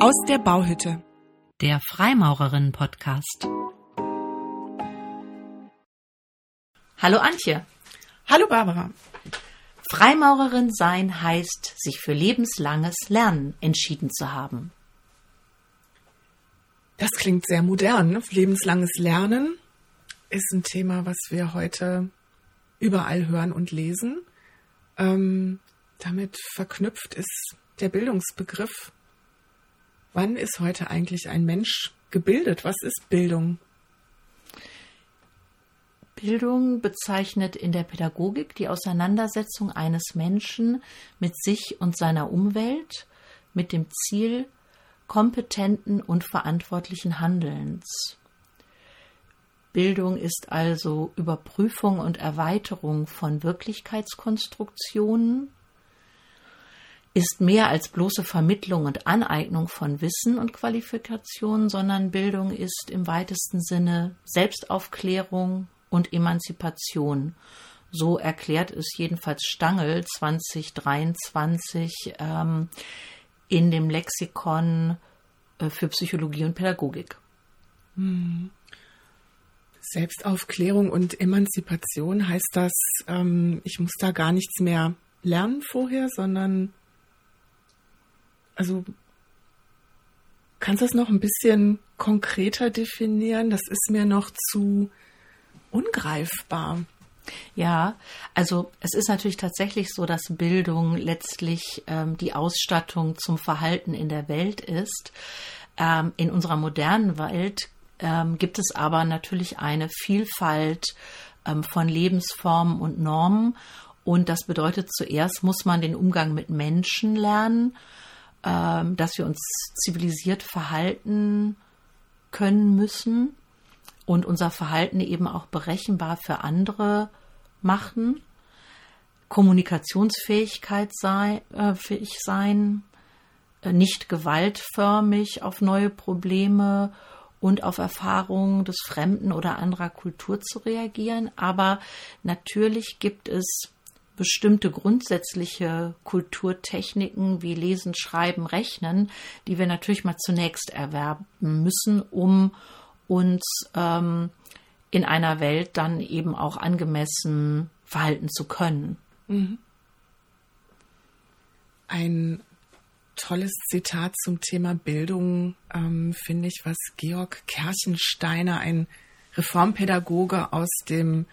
Aus der Bauhütte. Der Freimaurerinnen-Podcast. Hallo Antje. Hallo Barbara. Freimaurerin sein heißt, sich für lebenslanges Lernen entschieden zu haben. Das klingt sehr modern. Ne? Lebenslanges Lernen ist ein Thema, was wir heute überall hören und lesen. Ähm, damit verknüpft ist der Bildungsbegriff. Wann ist heute eigentlich ein Mensch gebildet? Was ist Bildung? Bildung bezeichnet in der Pädagogik die Auseinandersetzung eines Menschen mit sich und seiner Umwelt mit dem Ziel kompetenten und verantwortlichen Handelns. Bildung ist also Überprüfung und Erweiterung von Wirklichkeitskonstruktionen, ist mehr als bloße Vermittlung und Aneignung von Wissen und Qualifikationen, sondern Bildung ist im weitesten Sinne Selbstaufklärung und Emanzipation. So erklärt es jedenfalls Stangl 2023 ähm, in dem Lexikon äh, für Psychologie und Pädagogik. Hm. Selbstaufklärung und Emanzipation heißt das, ähm, ich muss da gar nichts mehr lernen vorher, sondern also kannst du das noch ein bisschen konkreter definieren? Das ist mir noch zu ungreifbar. Ja, also es ist natürlich tatsächlich so, dass Bildung letztlich ähm, die Ausstattung zum Verhalten in der Welt ist. Ähm, in unserer modernen Welt ähm, gibt es aber natürlich eine Vielfalt ähm, von Lebensformen und Normen. Und das bedeutet, zuerst muss man den Umgang mit Menschen lernen, ähm, dass wir uns zivilisiert verhalten können müssen und unser Verhalten eben auch berechenbar für andere machen. Kommunikationsfähigkeit sei, äh, fähig sein, äh, nicht gewaltförmig auf neue Probleme und auf Erfahrungen des Fremden oder anderer Kultur zu reagieren. Aber natürlich gibt es bestimmte grundsätzliche Kulturtechniken wie Lesen, Schreiben, Rechnen, die wir natürlich mal zunächst erwerben müssen, um uns ähm, in einer Welt dann eben auch angemessen verhalten zu können. Mhm. Ein tolles Zitat zum Thema Bildung ähm, finde ich, was Georg Kerchensteiner, ein Reformpädagoge aus dem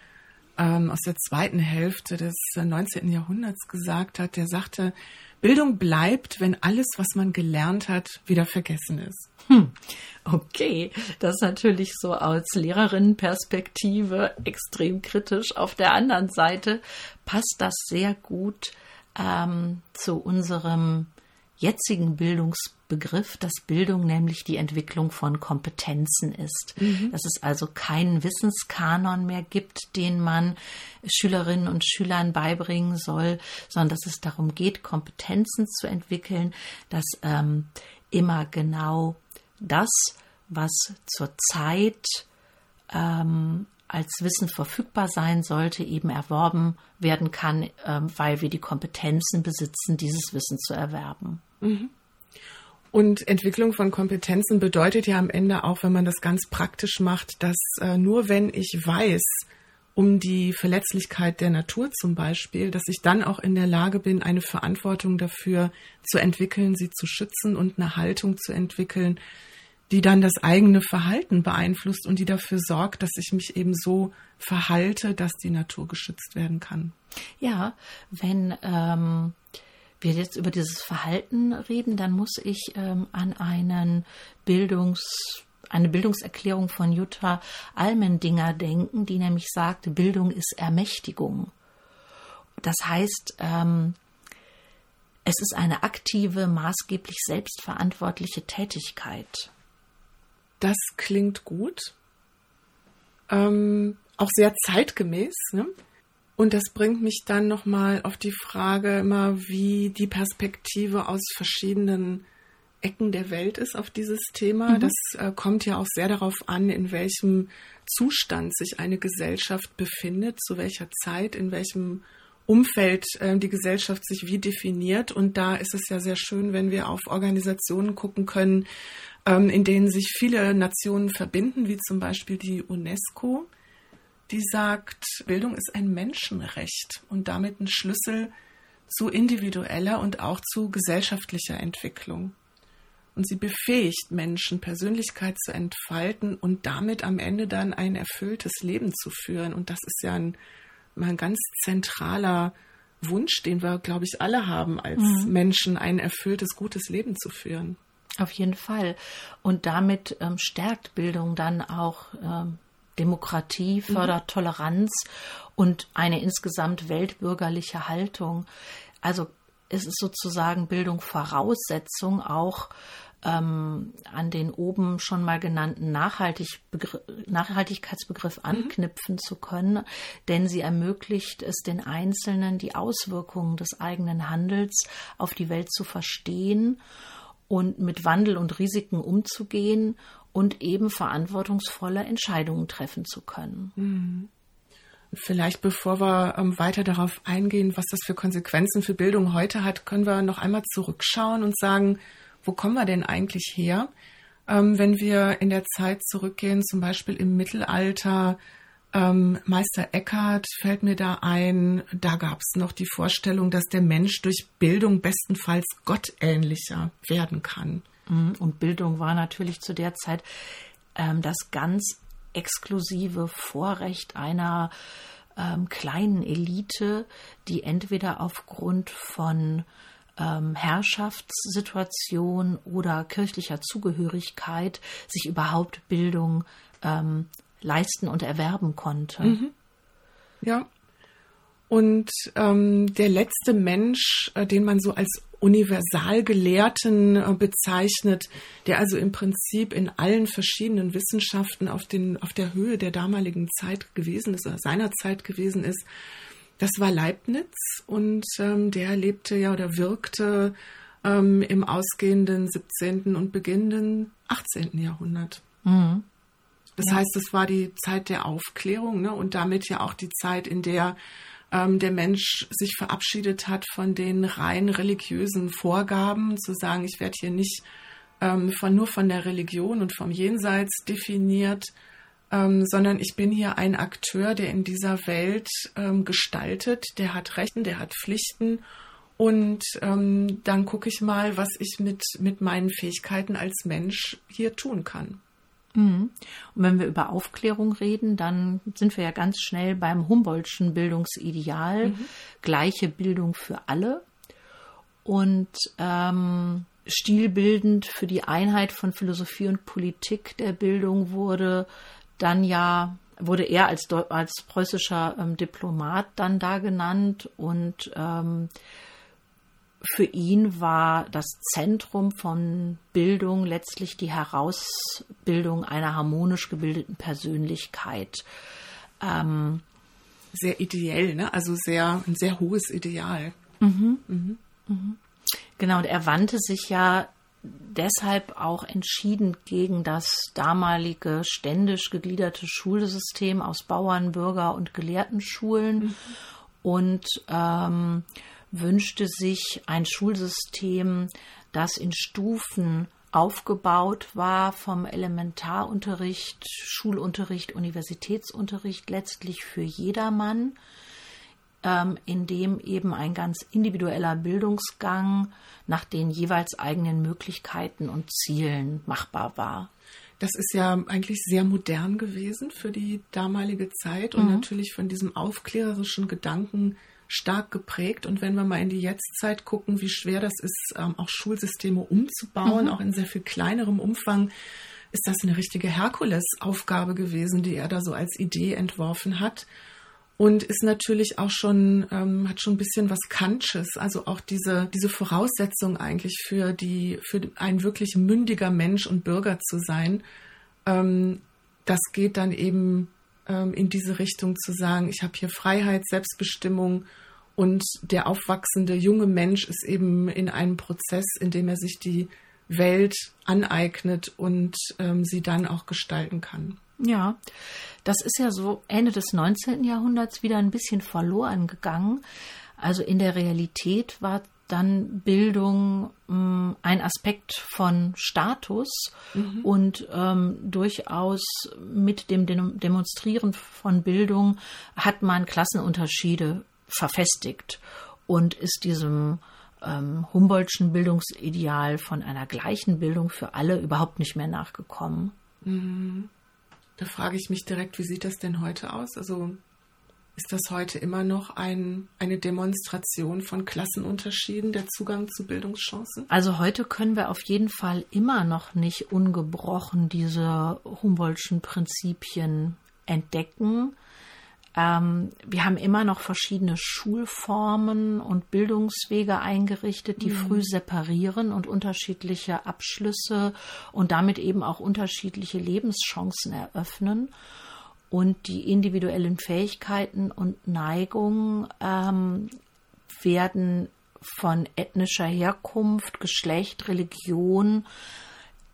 ähm, aus der zweiten Hälfte des 19. Jahrhunderts gesagt hat. Der sagte, Bildung bleibt, wenn alles, was man gelernt hat, wieder vergessen ist. Hm. Okay, das ist natürlich so aus Lehrerinnenperspektive extrem kritisch. Auf der anderen Seite passt das sehr gut ähm, zu unserem jetzigen Bildungsbegriff, dass Bildung nämlich die Entwicklung von Kompetenzen ist. Mhm. Dass es also keinen Wissenskanon mehr gibt, den man Schülerinnen und Schülern beibringen soll, sondern dass es darum geht, Kompetenzen zu entwickeln, dass ähm, immer genau das, was zurzeit ähm, als Wissen verfügbar sein sollte, eben erworben werden kann, ähm, weil wir die Kompetenzen besitzen, dieses Wissen zu erwerben. Mhm. Und Entwicklung von Kompetenzen bedeutet ja am Ende auch, wenn man das ganz praktisch macht, dass äh, nur wenn ich weiß, um die Verletzlichkeit der Natur zum Beispiel, dass ich dann auch in der Lage bin, eine Verantwortung dafür zu entwickeln, sie zu schützen und eine Haltung zu entwickeln, die dann das eigene Verhalten beeinflusst und die dafür sorgt, dass ich mich eben so verhalte, dass die Natur geschützt werden kann. Ja, wenn ähm, wir jetzt über dieses Verhalten reden, dann muss ich ähm, an einen Bildungs eine Bildungserklärung von Jutta Almendinger denken, die nämlich sagte, Bildung ist Ermächtigung. Das heißt, ähm, es ist eine aktive, maßgeblich selbstverantwortliche Tätigkeit. Das klingt gut. Ähm, auch sehr zeitgemäß. Ne? Und das bringt mich dann nochmal auf die Frage immer, wie die Perspektive aus verschiedenen Ecken der Welt ist auf dieses Thema. Mhm. Das äh, kommt ja auch sehr darauf an, in welchem Zustand sich eine Gesellschaft befindet, zu welcher Zeit, in welchem Umfeld äh, die Gesellschaft sich wie definiert. Und da ist es ja sehr schön, wenn wir auf Organisationen gucken können, ähm, in denen sich viele Nationen verbinden, wie zum Beispiel die UNESCO, die sagt, Bildung ist ein Menschenrecht und damit ein Schlüssel zu individueller und auch zu gesellschaftlicher Entwicklung. Und sie befähigt Menschen, Persönlichkeit zu entfalten und damit am Ende dann ein erfülltes Leben zu führen. Und das ist ja ein, ein ganz zentraler Wunsch, den wir, glaube ich, alle haben, als mhm. Menschen ein erfülltes, gutes Leben zu führen. Auf jeden Fall. Und damit ähm, stärkt Bildung dann auch ähm, Demokratie, mhm. fördert mhm. Toleranz und eine insgesamt weltbürgerliche Haltung. Also es ist sozusagen Bildung Voraussetzung auch ähm, an den oben schon mal genannten Nachhaltig Nachhaltigkeitsbegriff mhm. anknüpfen mhm. zu können, denn sie ermöglicht es den Einzelnen, die Auswirkungen des eigenen Handels auf die Welt zu verstehen und mit Wandel und Risiken umzugehen und eben verantwortungsvolle Entscheidungen treffen zu können. Mhm. Vielleicht bevor wir ähm, weiter darauf eingehen, was das für Konsequenzen für Bildung heute hat, können wir noch einmal zurückschauen und sagen, wo kommen wir denn eigentlich her? Ähm, wenn wir in der Zeit zurückgehen, zum Beispiel im Mittelalter, ähm, Meister Eckhart fällt mir da ein, da gab es noch die Vorstellung, dass der Mensch durch Bildung bestenfalls gottähnlicher werden kann. Mhm. Und Bildung war natürlich zu der Zeit ähm, das ganz exklusive Vorrecht einer ähm, kleinen Elite, die entweder aufgrund von ähm, Herrschaftssituation oder kirchlicher Zugehörigkeit sich überhaupt Bildung ähm, leisten und erwerben konnte. Mhm. Ja. Und ähm, der letzte Mensch, äh, den man so als Universalgelehrten äh, bezeichnet, der also im Prinzip in allen verschiedenen Wissenschaften auf, den, auf der Höhe der damaligen Zeit gewesen ist, oder seiner Zeit gewesen ist, das war Leibniz und ähm, der lebte ja oder wirkte ähm, im ausgehenden 17. und beginnenden 18. Jahrhundert. Mhm. Das ja. heißt, es war die Zeit der Aufklärung ne, und damit ja auch die Zeit, in der ähm, der Mensch sich verabschiedet hat von den rein religiösen Vorgaben, zu sagen, ich werde hier nicht ähm, von, nur von der Religion und vom Jenseits definiert, ähm, sondern ich bin hier ein Akteur, der in dieser Welt ähm, gestaltet, der hat Rechten, der hat Pflichten und ähm, dann gucke ich mal, was ich mit, mit meinen Fähigkeiten als Mensch hier tun kann. Mhm. Und wenn wir über Aufklärung reden, dann sind wir ja ganz schnell beim Humboldtschen Bildungsideal, mhm. gleiche Bildung für alle und ähm, stilbildend für die Einheit von Philosophie und Politik der Bildung wurde dann ja wurde er als, als preußischer ähm, Diplomat dann da genannt und ähm, für ihn war das Zentrum von Bildung letztlich die Herausbildung einer harmonisch gebildeten Persönlichkeit. Ähm, sehr ideell, ne? Also sehr ein sehr hohes Ideal. Mhm. Mhm. Mhm. Genau, und er wandte sich ja deshalb auch entschieden gegen das damalige ständisch gegliederte Schulsystem aus Bauern, Bürger und Gelehrtenschulen mhm. und ähm, wünschte sich ein Schulsystem, das in Stufen aufgebaut war vom Elementarunterricht, Schulunterricht, Universitätsunterricht letztlich für jedermann, ähm, in dem eben ein ganz individueller Bildungsgang nach den jeweils eigenen Möglichkeiten und Zielen machbar war. Das ist ja eigentlich sehr modern gewesen für die damalige Zeit und mhm. natürlich von diesem aufklärerischen Gedanken stark geprägt. Und wenn wir mal in die Jetztzeit gucken, wie schwer das ist, ähm, auch Schulsysteme umzubauen, mhm. auch in sehr viel kleinerem Umfang, ist das eine richtige Herkulesaufgabe gewesen, die er da so als Idee entworfen hat. Und ist natürlich auch schon, ähm, hat schon ein bisschen was Kantsches, also auch diese, diese Voraussetzung eigentlich für die, für ein wirklich mündiger Mensch und Bürger zu sein. Ähm, das geht dann eben ähm, in diese Richtung zu sagen, ich habe hier Freiheit, Selbstbestimmung und der aufwachsende junge Mensch ist eben in einem Prozess, in dem er sich die Welt aneignet und ähm, sie dann auch gestalten kann. Ja, das ist ja so Ende des 19. Jahrhunderts wieder ein bisschen verloren gegangen. Also in der Realität war dann Bildung ähm, ein Aspekt von Status mhm. und ähm, durchaus mit dem Demonstrieren von Bildung hat man Klassenunterschiede verfestigt und ist diesem ähm, Humboldtschen Bildungsideal von einer gleichen Bildung für alle überhaupt nicht mehr nachgekommen. Mhm. Da frage ich mich direkt, wie sieht das denn heute aus? Also ist das heute immer noch ein, eine Demonstration von Klassenunterschieden, der Zugang zu Bildungschancen? Also heute können wir auf jeden Fall immer noch nicht ungebrochen diese Humboldtschen Prinzipien entdecken. Ähm, wir haben immer noch verschiedene Schulformen und Bildungswege eingerichtet, die mhm. früh separieren und unterschiedliche Abschlüsse und damit eben auch unterschiedliche Lebenschancen eröffnen und die individuellen Fähigkeiten und Neigungen ähm, werden von ethnischer Herkunft, Geschlecht, Religion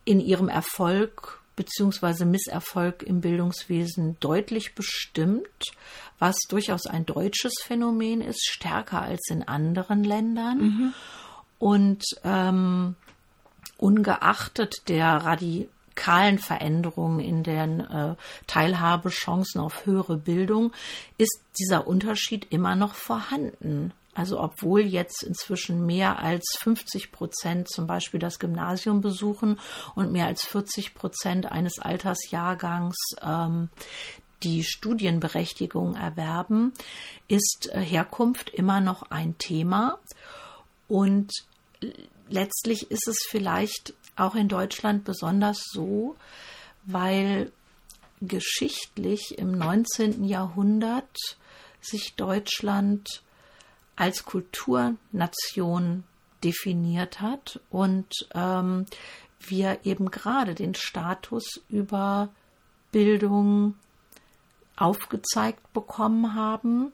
in ihrem Erfolg bzw. Misserfolg im Bildungswesen deutlich bestimmt, was durchaus ein deutsches Phänomen ist, stärker als in anderen Ländern. Mhm. Und ähm, ungeachtet der radikalen radikalen Veränderungen in den äh, Teilhabechancen auf höhere Bildung ist dieser Unterschied immer noch vorhanden. Also obwohl jetzt inzwischen mehr als 50 Prozent zum Beispiel das Gymnasium besuchen und mehr als 40 Prozent eines Altersjahrgangs ähm, die Studienberechtigung erwerben, ist äh, Herkunft immer noch ein Thema. Und letztlich ist es vielleicht auch in Deutschland besonders so, weil geschichtlich im 19. Jahrhundert sich Deutschland als Kulturnation definiert hat und ähm, wir eben gerade den Status über Bildung aufgezeigt bekommen haben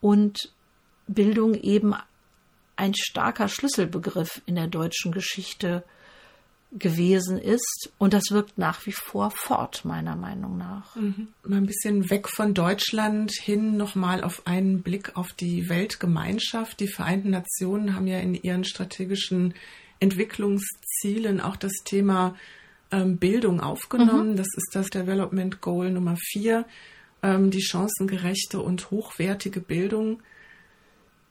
und Bildung eben ein starker Schlüsselbegriff in der deutschen Geschichte gewesen ist. Und das wirkt nach wie vor fort, meiner Meinung nach. Mhm. Mal ein bisschen weg von Deutschland hin nochmal auf einen Blick auf die Weltgemeinschaft. Die Vereinten Nationen haben ja in ihren strategischen Entwicklungszielen auch das Thema ähm, Bildung aufgenommen. Mhm. Das ist das Development Goal Nummer vier, ähm, die chancengerechte und hochwertige Bildung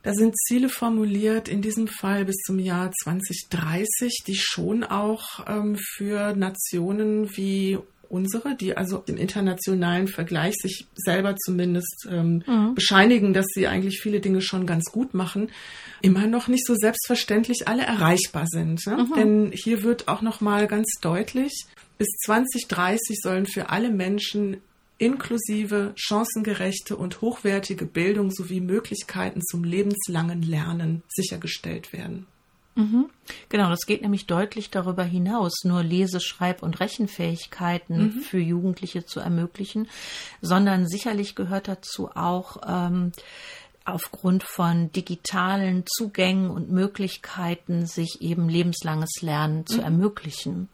da sind Ziele formuliert, in diesem Fall bis zum Jahr 2030, die schon auch ähm, für Nationen wie unsere, die also im internationalen Vergleich sich selber zumindest ähm, mhm. bescheinigen, dass sie eigentlich viele Dinge schon ganz gut machen, immer noch nicht so selbstverständlich alle erreichbar sind. Ne? Mhm. Denn hier wird auch noch mal ganz deutlich, bis 2030 sollen für alle Menschen inklusive chancengerechte und hochwertige Bildung sowie Möglichkeiten zum lebenslangen Lernen sichergestellt werden. Mhm. Genau, das geht nämlich deutlich darüber hinaus, nur Lese-, Schreib- und Rechenfähigkeiten mhm. für Jugendliche zu ermöglichen, sondern sicherlich gehört dazu auch ähm, aufgrund von digitalen Zugängen und Möglichkeiten, sich eben lebenslanges Lernen zu mhm. ermöglichen.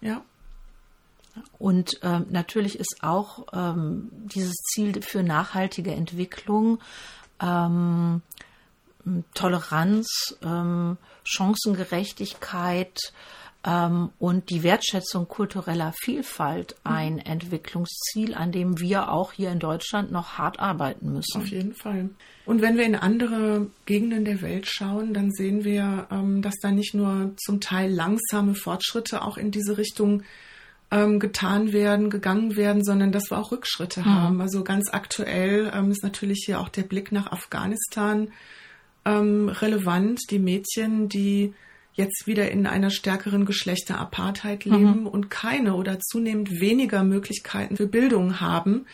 Ja, und ähm, natürlich ist auch ähm, dieses Ziel für nachhaltige Entwicklung, ähm, Toleranz, ähm, Chancengerechtigkeit ähm, und die Wertschätzung kultureller Vielfalt mhm. ein Entwicklungsziel, an dem wir auch hier in Deutschland noch hart arbeiten müssen. Auf jeden Fall. Und wenn wir in andere Gegenden der Welt schauen, dann sehen wir, ähm, dass da nicht nur zum Teil langsame Fortschritte auch in diese Richtung ähm, getan werden, gegangen werden, sondern dass wir auch Rückschritte mhm. haben. Also ganz aktuell ähm, ist natürlich hier auch der Blick nach Afghanistan ähm, relevant. Die Mädchen, die jetzt wieder in einer stärkeren Geschlechterapartheit mhm. leben mhm. und keine oder zunehmend weniger Möglichkeiten für Bildung haben,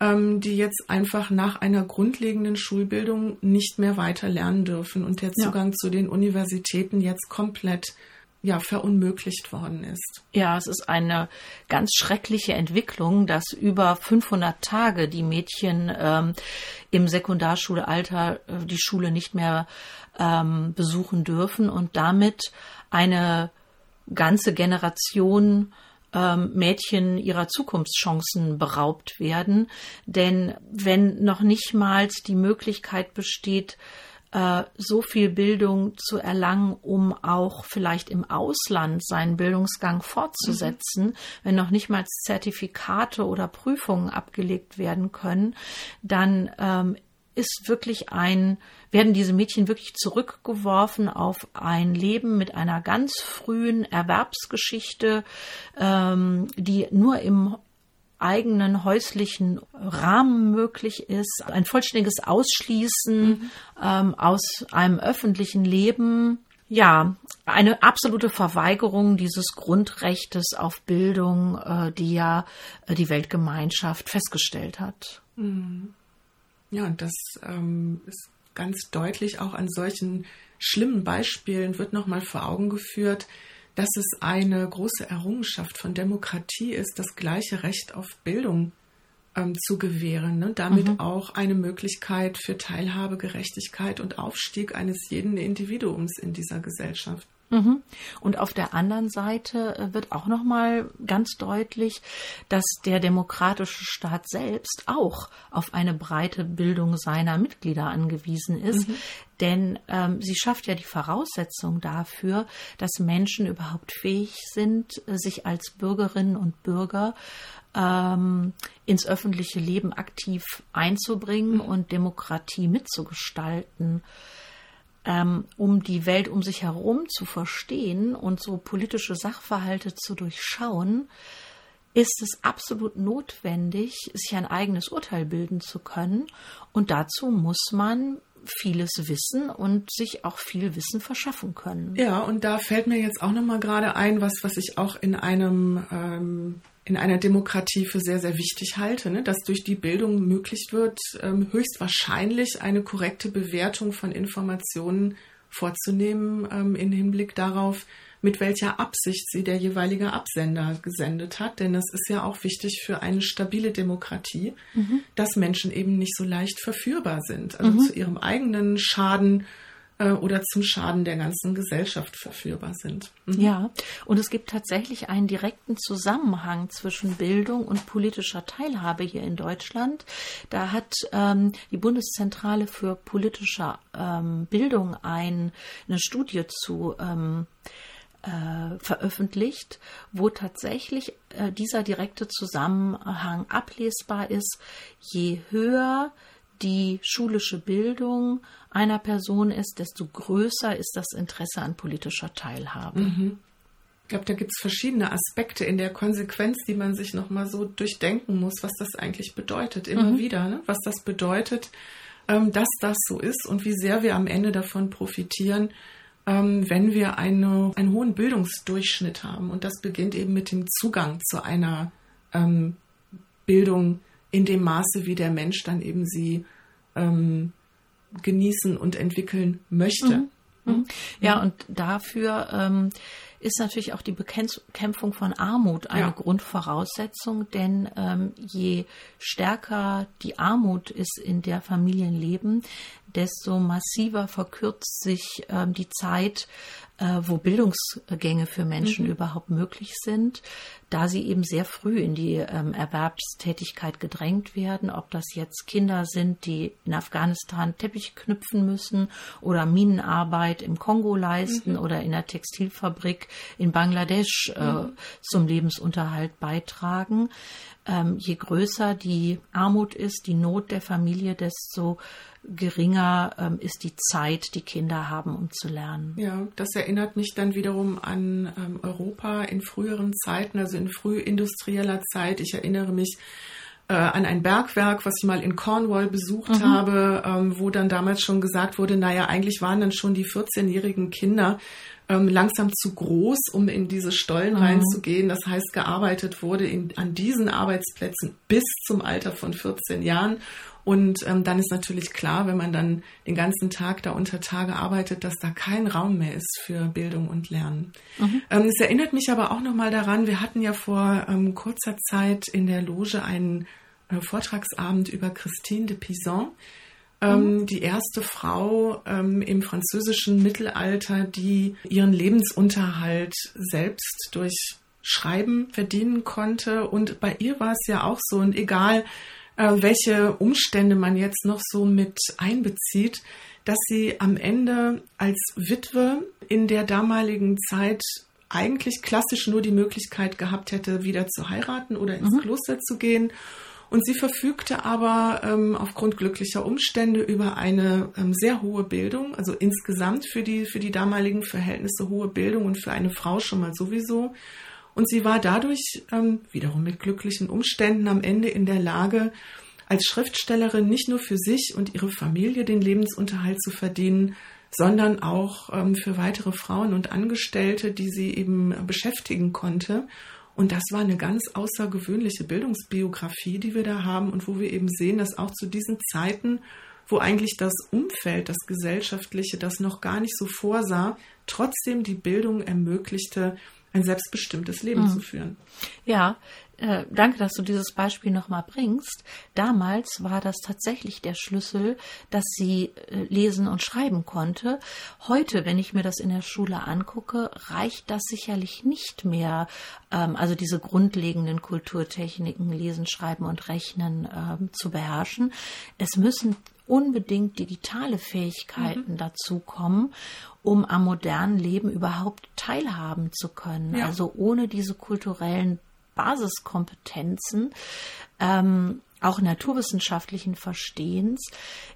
ähm, die jetzt einfach nach einer grundlegenden Schulbildung nicht mehr weiter lernen dürfen und der Zugang ja. zu den Universitäten jetzt komplett ja, verunmöglicht worden ist. Ja, es ist eine ganz schreckliche Entwicklung, dass über 500 Tage die Mädchen ähm, im Sekundarschulalter äh, die Schule nicht mehr ähm, besuchen dürfen und damit eine ganze Generation ähm, Mädchen ihrer Zukunftschancen beraubt werden. Denn wenn noch nicht mal die Möglichkeit besteht, äh, so viel Bildung zu erlangen, um auch vielleicht im Ausland seinen Bildungsgang fortzusetzen, mhm. wenn noch nicht mal Zertifikate oder Prüfungen abgelegt werden können, dann ähm, ist wirklich ein, werden diese Mädchen wirklich zurückgeworfen auf ein Leben mit einer ganz frühen Erwerbsgeschichte, ähm, die nur im eigenen häuslichen Rahmen möglich ist, ein vollständiges Ausschließen mhm. ähm, aus einem öffentlichen Leben. Ja, eine absolute Verweigerung dieses Grundrechtes auf Bildung, äh, die ja äh, die Weltgemeinschaft festgestellt hat. Mhm. Ja, und das ähm, ist ganz deutlich auch an solchen schlimmen Beispielen wird nochmal vor Augen geführt, dass es eine große Errungenschaft von Demokratie ist, das gleiche Recht auf Bildung ähm, zu gewähren. Ne? Damit mhm. auch eine Möglichkeit für Teilhabe, Gerechtigkeit und Aufstieg eines jeden Individuums in dieser Gesellschaft. Mhm. Und auf der anderen Seite äh, wird auch noch mal ganz deutlich, dass der demokratische Staat selbst auch auf eine breite Bildung seiner Mitglieder angewiesen ist, mhm. denn ähm, sie schafft ja die Voraussetzung dafür, dass Menschen überhaupt fähig sind, äh, sich als Bürgerinnen und Bürger ähm, ins öffentliche Leben aktiv einzubringen mhm. und Demokratie mitzugestalten ähm, um die Welt um sich herum zu verstehen und so politische Sachverhalte zu durchschauen, ist es absolut notwendig, sich ein eigenes Urteil bilden zu können. Und dazu muss man vieles wissen und sich auch viel Wissen verschaffen können. Ja, und da fällt mir jetzt auch noch mal gerade ein, was was ich auch in einem ähm, in einer Demokratie für sehr, sehr wichtig halte, ne? dass durch die Bildung möglich wird, ähm, höchstwahrscheinlich eine korrekte Bewertung von Informationen vorzunehmen ähm, im Hinblick darauf, mit welcher Absicht sie der jeweilige Absender gesendet hat. Denn das ist ja auch wichtig für eine stabile Demokratie, mhm. dass Menschen eben nicht so leicht verführbar sind, also mhm. zu ihrem eigenen Schaden äh, oder zum Schaden der ganzen Gesellschaft verführbar sind. Mhm. Ja, und es gibt tatsächlich einen direkten Zusammenhang zwischen Bildung und politischer Teilhabe hier in Deutschland. Da hat ähm, die Bundeszentrale für politische ähm, Bildung ein, eine Studie zu ähm, äh, veröffentlicht, wo tatsächlich äh, dieser direkte Zusammenhang ablesbar ist. Je höher die schulische Bildung einer Person ist, desto größer ist das Interesse an politischer Teilhabe. Mhm. Ich glaube, da gibt es verschiedene Aspekte in der Konsequenz, die man sich nochmal so durchdenken muss, was das eigentlich bedeutet, immer mhm. wieder, ne? was das bedeutet, ähm, dass das so ist und wie sehr wir am Ende davon profitieren, ähm, wenn wir eine, einen hohen Bildungsdurchschnitt haben. Und das beginnt eben mit dem Zugang zu einer ähm, Bildung in dem Maße, wie der Mensch dann eben sie ähm, genießen und entwickeln möchte. Mhm. Mhm. Ja, und dafür ähm, ist natürlich auch die Bekämpfung von Armut eine ja. Grundvoraussetzung, denn ähm, je stärker die Armut ist in der Familienleben, desto massiver verkürzt sich ähm, die Zeit, äh, wo Bildungsgänge für Menschen mhm. überhaupt möglich sind, da sie eben sehr früh in die ähm, Erwerbstätigkeit gedrängt werden, ob das jetzt Kinder sind, die in Afghanistan Teppich knüpfen müssen oder Minenarbeit im Kongo leisten mhm. oder in der Textilfabrik in Bangladesch äh, mhm. zum Lebensunterhalt beitragen. Ähm, je größer die Armut ist, die Not der Familie, desto geringer ähm, ist die Zeit, die Kinder haben, um zu lernen. Ja, das erinnert mich dann wiederum an ähm, Europa in früheren Zeiten, also in frühindustrieller Zeit. Ich erinnere mich äh, an ein Bergwerk, was ich mal in Cornwall besucht mhm. habe, ähm, wo dann damals schon gesagt wurde, naja, eigentlich waren dann schon die 14-jährigen Kinder ähm, langsam zu groß, um in diese Stollen mhm. reinzugehen. Das heißt, gearbeitet wurde in, an diesen Arbeitsplätzen bis zum Alter von 14 Jahren. Und ähm, dann ist natürlich klar, wenn man dann den ganzen Tag da unter Tage arbeitet, dass da kein Raum mehr ist für Bildung und Lernen. Mhm. Ähm, es erinnert mich aber auch nochmal daran, wir hatten ja vor ähm, kurzer Zeit in der Loge einen äh, Vortragsabend über Christine de Pizan, mhm. die erste Frau ähm, im französischen Mittelalter, die ihren Lebensunterhalt selbst durch Schreiben verdienen konnte. Und bei ihr war es ja auch so. Und egal, äh, welche Umstände man jetzt noch so mit einbezieht, dass sie am Ende als Witwe in der damaligen Zeit eigentlich klassisch nur die Möglichkeit gehabt hätte, wieder zu heiraten oder ins mhm. Kloster zu gehen. Und sie verfügte aber ähm, aufgrund glücklicher Umstände über eine ähm, sehr hohe Bildung, also insgesamt für die, für die damaligen Verhältnisse hohe Bildung und für eine Frau schon mal sowieso. Und sie war dadurch ähm, wiederum mit glücklichen Umständen am Ende in der Lage, als Schriftstellerin nicht nur für sich und ihre Familie den Lebensunterhalt zu verdienen, sondern auch ähm, für weitere Frauen und Angestellte, die sie eben beschäftigen konnte. Und das war eine ganz außergewöhnliche Bildungsbiografie, die wir da haben und wo wir eben sehen, dass auch zu diesen Zeiten, wo eigentlich das Umfeld, das Gesellschaftliche das noch gar nicht so vorsah, trotzdem die Bildung ermöglichte, ein selbstbestimmtes Leben mhm. zu führen. Ja, äh, danke, dass du dieses Beispiel nochmal bringst. Damals war das tatsächlich der Schlüssel, dass sie äh, lesen und schreiben konnte. Heute, wenn ich mir das in der Schule angucke, reicht das sicherlich nicht mehr. Ähm, also diese grundlegenden Kulturtechniken, Lesen, Schreiben und Rechnen ähm, zu beherrschen. Es müssen unbedingt digitale Fähigkeiten mhm. dazukommen, um am modernen Leben überhaupt teilhaben zu können. Ja. Also ohne diese kulturellen Basiskompetenzen, ähm, auch naturwissenschaftlichen Verstehens,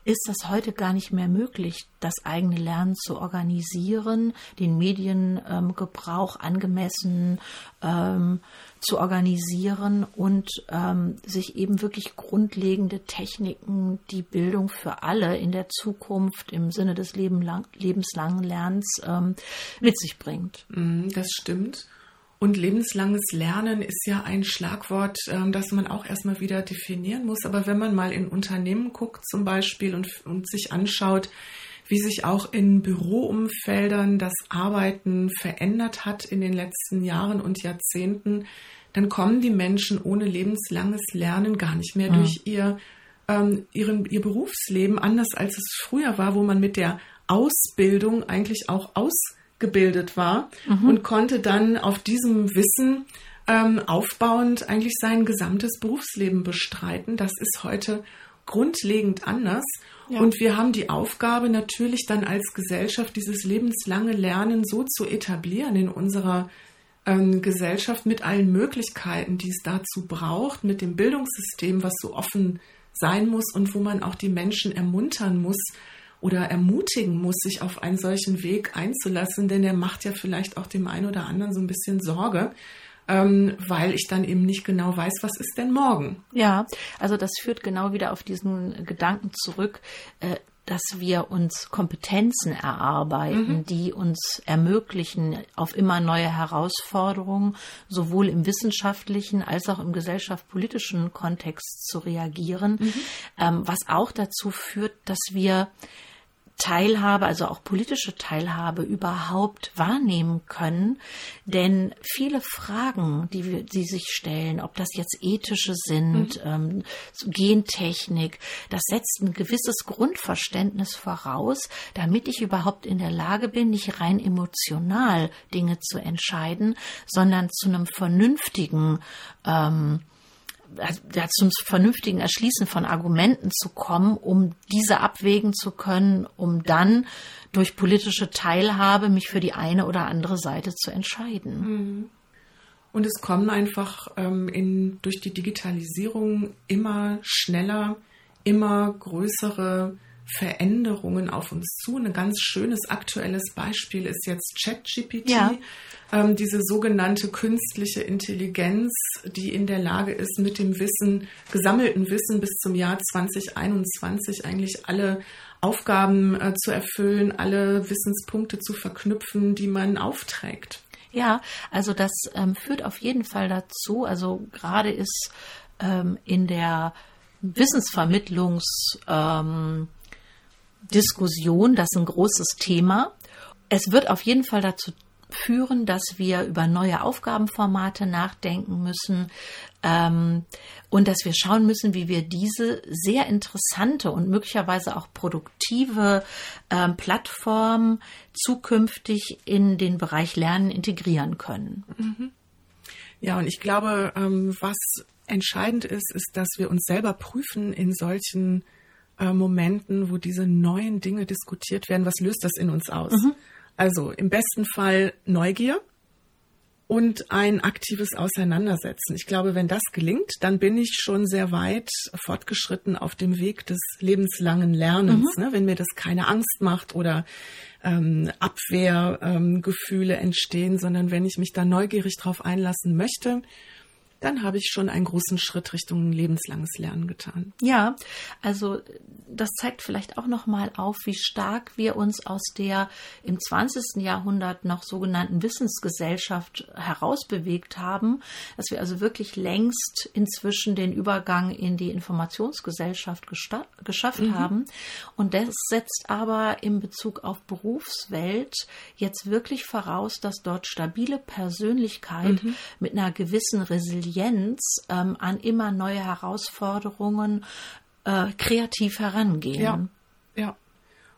ist das heute gar nicht mehr möglich, das eigene Lernen zu organisieren, den Mediengebrauch ähm, angemessen ähm, zu organisieren und ähm, sich eben wirklich grundlegende Techniken, die Bildung für alle in der Zukunft im Sinne des lebenslangen Lernens ähm, mit sich bringt. Mm, das stimmt. Und lebenslanges Lernen ist ja ein Schlagwort, ähm, das man auch erstmal wieder definieren muss. Aber wenn man mal in Unternehmen guckt zum Beispiel und, und sich anschaut, wie sich auch in Büroumfeldern das Arbeiten verändert hat in den letzten Jahren und Jahrzehnten, dann kommen die Menschen ohne lebenslanges Lernen gar nicht mehr mhm. durch ihr, ähm, ihren, ihr Berufsleben, anders als es früher war, wo man mit der Ausbildung eigentlich auch ausgebildet war mhm. und konnte dann auf diesem Wissen ähm, aufbauend eigentlich sein gesamtes Berufsleben bestreiten. Das ist heute grundlegend anders. Ja. Und wir haben die Aufgabe natürlich dann als Gesellschaft dieses lebenslange Lernen so zu etablieren in unserer ähm, Gesellschaft mit allen Möglichkeiten, die es dazu braucht, mit dem Bildungssystem, was so offen sein muss und wo man auch die Menschen ermuntern muss oder ermutigen muss, sich auf einen solchen Weg einzulassen, denn er macht ja vielleicht auch dem einen oder anderen so ein bisschen Sorge ähm, weil ich dann eben nicht genau weiß, was ist denn morgen. Ja, also das führt genau wieder auf diesen Gedanken zurück. Äh, dass wir uns Kompetenzen erarbeiten, mhm. die uns ermöglichen, auf immer neue Herausforderungen sowohl im wissenschaftlichen als auch im gesellschaftspolitischen Kontext zu reagieren, mhm. ähm, was auch dazu führt, dass wir Teilhabe, also auch politische Teilhabe überhaupt wahrnehmen können. Denn viele Fragen, die wir, die sich stellen, ob das jetzt ethische sind, mhm. ähm, Gentechnik, das setzt ein gewisses Grundverständnis voraus, damit ich überhaupt in der Lage bin, nicht rein emotional Dinge zu entscheiden, sondern zu einem vernünftigen ähm, ja, zum vernünftigen Erschließen von Argumenten zu kommen, um diese abwägen zu können, um dann durch politische Teilhabe mich für die eine oder andere Seite zu entscheiden. Mhm. Und es kommen einfach ähm, in, durch die Digitalisierung immer schneller, immer größere Veränderungen auf uns zu. Ein ganz schönes aktuelles Beispiel ist jetzt ChatGPT, ja. ähm, diese sogenannte künstliche Intelligenz, die in der Lage ist, mit dem Wissen, gesammelten Wissen bis zum Jahr 2021 eigentlich alle Aufgaben äh, zu erfüllen, alle Wissenspunkte zu verknüpfen, die man aufträgt. Ja, also das ähm, führt auf jeden Fall dazu. Also gerade ist ähm, in der Wissensvermittlungs ähm, Diskussion, das ist ein großes Thema. Es wird auf jeden Fall dazu führen, dass wir über neue Aufgabenformate nachdenken müssen ähm, und dass wir schauen müssen, wie wir diese sehr interessante und möglicherweise auch produktive ähm, Plattform zukünftig in den Bereich Lernen integrieren können. Mhm. Ja, und ich glaube, ähm, was entscheidend ist, ist, dass wir uns selber prüfen in solchen äh, Momenten, wo diese neuen Dinge diskutiert werden. Was löst das in uns aus? Mhm. Also im besten Fall Neugier und ein aktives Auseinandersetzen. Ich glaube, wenn das gelingt, dann bin ich schon sehr weit fortgeschritten auf dem Weg des lebenslangen Lernens. Mhm. Ne? Wenn mir das keine Angst macht oder ähm, Abwehrgefühle ähm, entstehen, sondern wenn ich mich da neugierig drauf einlassen möchte, dann habe ich schon einen großen Schritt Richtung lebenslanges Lernen getan. Ja, also das zeigt vielleicht auch noch mal auf, wie stark wir uns aus der im 20. Jahrhundert noch sogenannten Wissensgesellschaft herausbewegt haben, dass wir also wirklich längst inzwischen den Übergang in die Informationsgesellschaft geschafft mhm. haben und das setzt aber in Bezug auf Berufswelt jetzt wirklich voraus, dass dort stabile Persönlichkeit mhm. mit einer gewissen Resilienz Resilienz ähm, an immer neue Herausforderungen äh, kreativ herangehen. Ja, ja.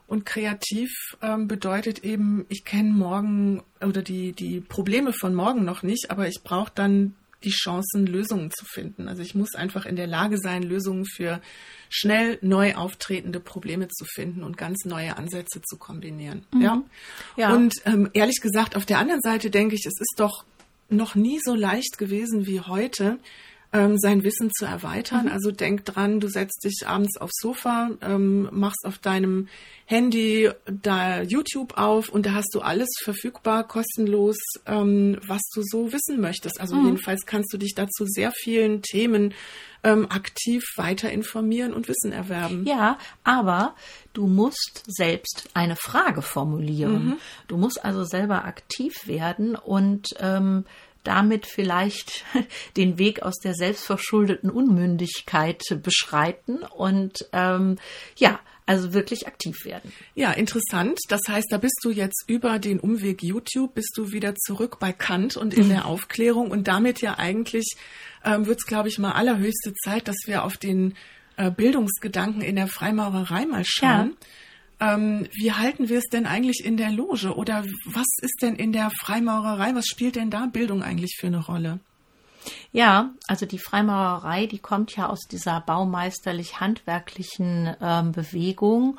Und kreativ ähm, bedeutet eben, ich kenne morgen oder die, die Probleme von morgen noch nicht, aber ich brauche dann die Chancen, Lösungen zu finden. Also ich muss einfach in der Lage sein, Lösungen für schnell neu auftretende Probleme zu finden und ganz neue Ansätze zu kombinieren. Mhm. Ja? ja. Und ähm, ehrlich gesagt, auf der anderen Seite denke ich, es ist doch noch nie so leicht gewesen wie heute, ähm, sein Wissen zu erweitern. Mhm. Also denk dran, du setzt dich abends aufs Sofa, ähm, machst auf deinem Handy da YouTube auf und da hast du alles verfügbar, kostenlos, ähm, was du so wissen möchtest. Also mhm. jedenfalls kannst du dich dazu sehr vielen Themen ähm, aktiv weiter informieren und Wissen erwerben. Ja, aber du musst selbst eine Frage formulieren. Mhm. Du musst also selber aktiv werden und ähm, damit vielleicht den Weg aus der selbstverschuldeten Unmündigkeit beschreiten und ähm, ja, also wirklich aktiv werden. Ja, interessant. Das heißt, da bist du jetzt über den Umweg YouTube, bist du wieder zurück bei Kant und in mhm. der Aufklärung und damit ja eigentlich ähm, wird es, glaube ich, mal allerhöchste Zeit, dass wir auf den äh, Bildungsgedanken in der Freimaurerei mal schauen. Ja. Ähm, wie halten wir es denn eigentlich in der Loge? Oder was ist denn in der Freimaurerei? Was spielt denn da Bildung eigentlich für eine Rolle? Ja, also die Freimaurerei, die kommt ja aus dieser baumeisterlich-handwerklichen ähm, Bewegung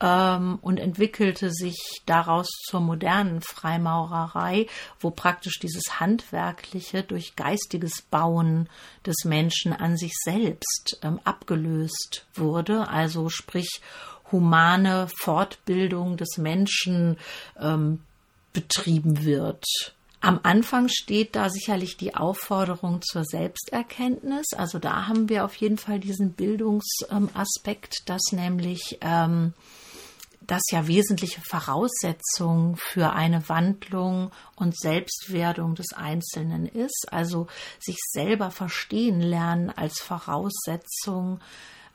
ähm, und entwickelte sich daraus zur modernen Freimaurerei, wo praktisch dieses Handwerkliche durch geistiges Bauen des Menschen an sich selbst ähm, abgelöst wurde. Also sprich humane Fortbildung des Menschen ähm, betrieben wird. Am Anfang steht da sicherlich die Aufforderung zur Selbsterkenntnis. Also da haben wir auf jeden Fall diesen Bildungsaspekt, dass nämlich ähm, das ja wesentliche Voraussetzung für eine Wandlung und Selbstwerdung des Einzelnen ist. Also sich selber verstehen lernen als Voraussetzung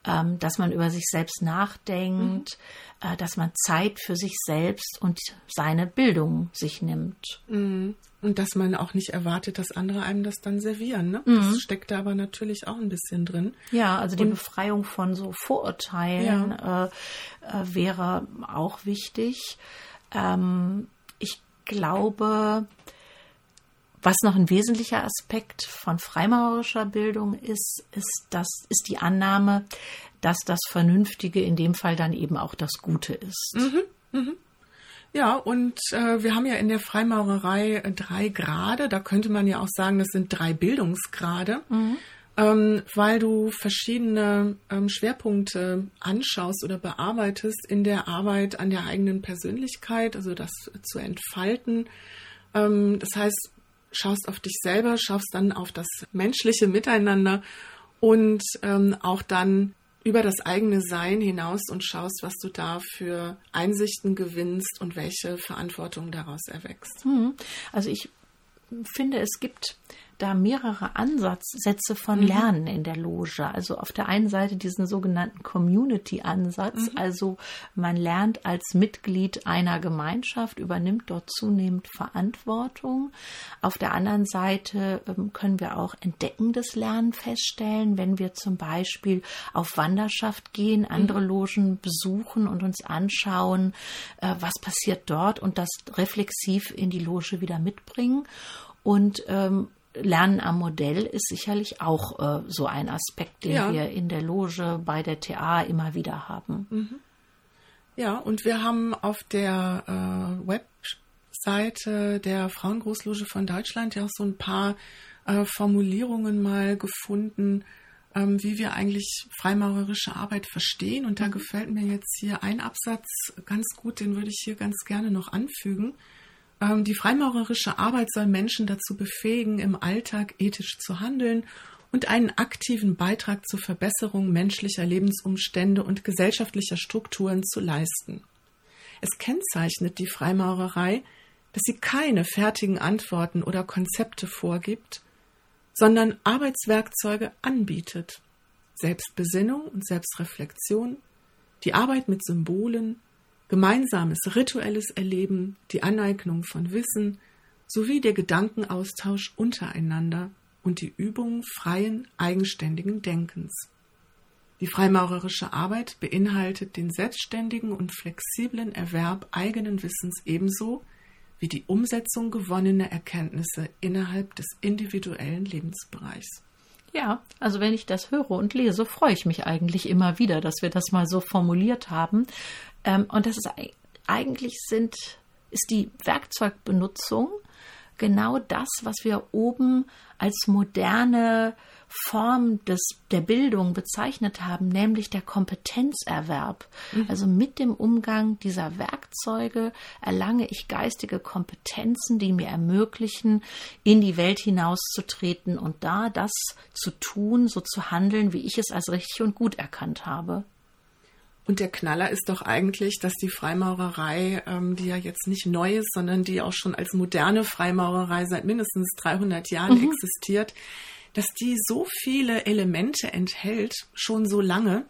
ähm, dass man über sich selbst nachdenkt, mhm. äh, dass man Zeit für sich selbst und seine Bildung sich nimmt. Mhm. Und dass man auch nicht erwartet, dass andere einem das dann servieren. Ne? Mhm. Das steckt da aber natürlich auch ein bisschen drin. Ja, also die und, Befreiung von so Vorurteilen ja. äh, äh, wäre auch wichtig. Ähm, ich glaube, was noch ein wesentlicher Aspekt von freimaurerischer Bildung ist, ist, das, ist die Annahme, dass das Vernünftige in dem Fall dann eben auch das Gute ist. Mhm, mhm. Ja, und äh, wir haben ja in der Freimaurerei drei Grade. Da könnte man ja auch sagen, das sind drei Bildungsgrade, mhm. ähm, weil du verschiedene ähm, Schwerpunkte anschaust oder bearbeitest in der Arbeit an der eigenen Persönlichkeit, also das zu entfalten. Ähm, das heißt, schaust auf dich selber, schaust dann auf das menschliche Miteinander und ähm, auch dann über das eigene Sein hinaus und schaust, was du da für Einsichten gewinnst und welche Verantwortung daraus erwächst. Hm. Also ich finde, es gibt da mehrere Ansatzsätze von mhm. Lernen in der Loge. Also auf der einen Seite diesen sogenannten Community-Ansatz, mhm. also man lernt als Mitglied einer Gemeinschaft, übernimmt dort zunehmend Verantwortung. Auf der anderen Seite ähm, können wir auch entdeckendes Lernen feststellen, wenn wir zum Beispiel auf Wanderschaft gehen, andere mhm. Logen besuchen und uns anschauen, äh, was passiert dort und das reflexiv in die Loge wieder mitbringen. Und ähm, Lernen am Modell ist sicherlich auch äh, so ein Aspekt, den ja. wir in der Loge bei der TA immer wieder haben. Mhm. Ja, und wir haben auf der äh, Webseite der Frauengroßloge von Deutschland ja auch so ein paar äh, Formulierungen mal gefunden, ähm, wie wir eigentlich freimaurerische Arbeit verstehen. Und da mhm. gefällt mir jetzt hier ein Absatz ganz gut, den würde ich hier ganz gerne noch anfügen. Ähm, die freimaurerische Arbeit soll Menschen dazu befähigen, im Alltag ethisch zu handeln und einen aktiven Beitrag zur Verbesserung menschlicher Lebensumstände und gesellschaftlicher Strukturen zu leisten. Es kennzeichnet die Freimaurerei, dass sie keine fertigen Antworten oder Konzepte vorgibt, sondern Arbeitswerkzeuge anbietet. Selbstbesinnung und Selbstreflexion, die Arbeit mit Symbolen, gemeinsames rituelles Erleben, die Aneignung von Wissen sowie der Gedankenaustausch untereinander und die Übung freien, eigenständigen Denkens. Die freimaurerische Arbeit beinhaltet den selbstständigen und flexiblen Erwerb eigenen Wissens ebenso wie die Umsetzung gewonnener Erkenntnisse innerhalb des individuellen Lebensbereichs. Ja, also wenn ich das höre und lese, freue ich mich eigentlich immer wieder, dass wir das mal so formuliert haben. Ähm, und das ist eigentlich sind, ist die Werkzeugbenutzung genau das, was wir oben als moderne Form des, der Bildung bezeichnet haben, nämlich der Kompetenzerwerb. Mhm. Also mit dem Umgang dieser Werkzeuge erlange ich geistige Kompetenzen, die mir ermöglichen, in die Welt hinauszutreten und da das zu tun, so zu handeln, wie ich es als richtig und gut erkannt habe. Und der Knaller ist doch eigentlich, dass die Freimaurerei, ähm, die ja jetzt nicht neu ist, sondern die auch schon als moderne Freimaurerei seit mindestens 300 Jahren mhm. existiert, dass die so viele Elemente enthält, schon so lange,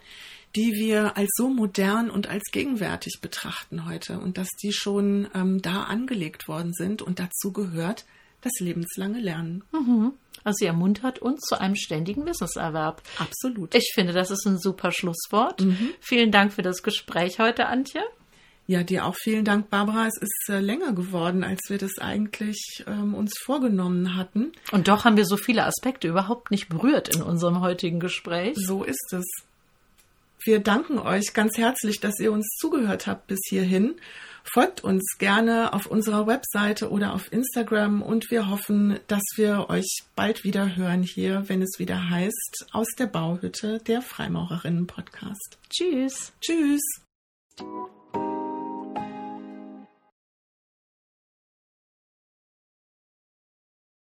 die wir als so modern und als gegenwärtig betrachten heute und dass die schon ähm, da angelegt worden sind und dazu gehört das lebenslange Lernen. Mhm. Also sie ermuntert uns zu einem ständigen Wissenserwerb. Absolut. Ich finde, das ist ein super Schlusswort. Mhm. Vielen Dank für das Gespräch heute, Antje. Ja, dir auch vielen Dank, Barbara. Es ist äh, länger geworden, als wir das eigentlich ähm, uns vorgenommen hatten. Und doch haben wir so viele Aspekte überhaupt nicht berührt in unserem heutigen Gespräch. So ist es. Wir danken euch ganz herzlich, dass ihr uns zugehört habt bis hierhin. Folgt uns gerne auf unserer Webseite oder auf Instagram und wir hoffen, dass wir euch bald wieder hören hier, wenn es wieder heißt, aus der Bauhütte der Freimaurerinnen Podcast. Tschüss. Tschüss.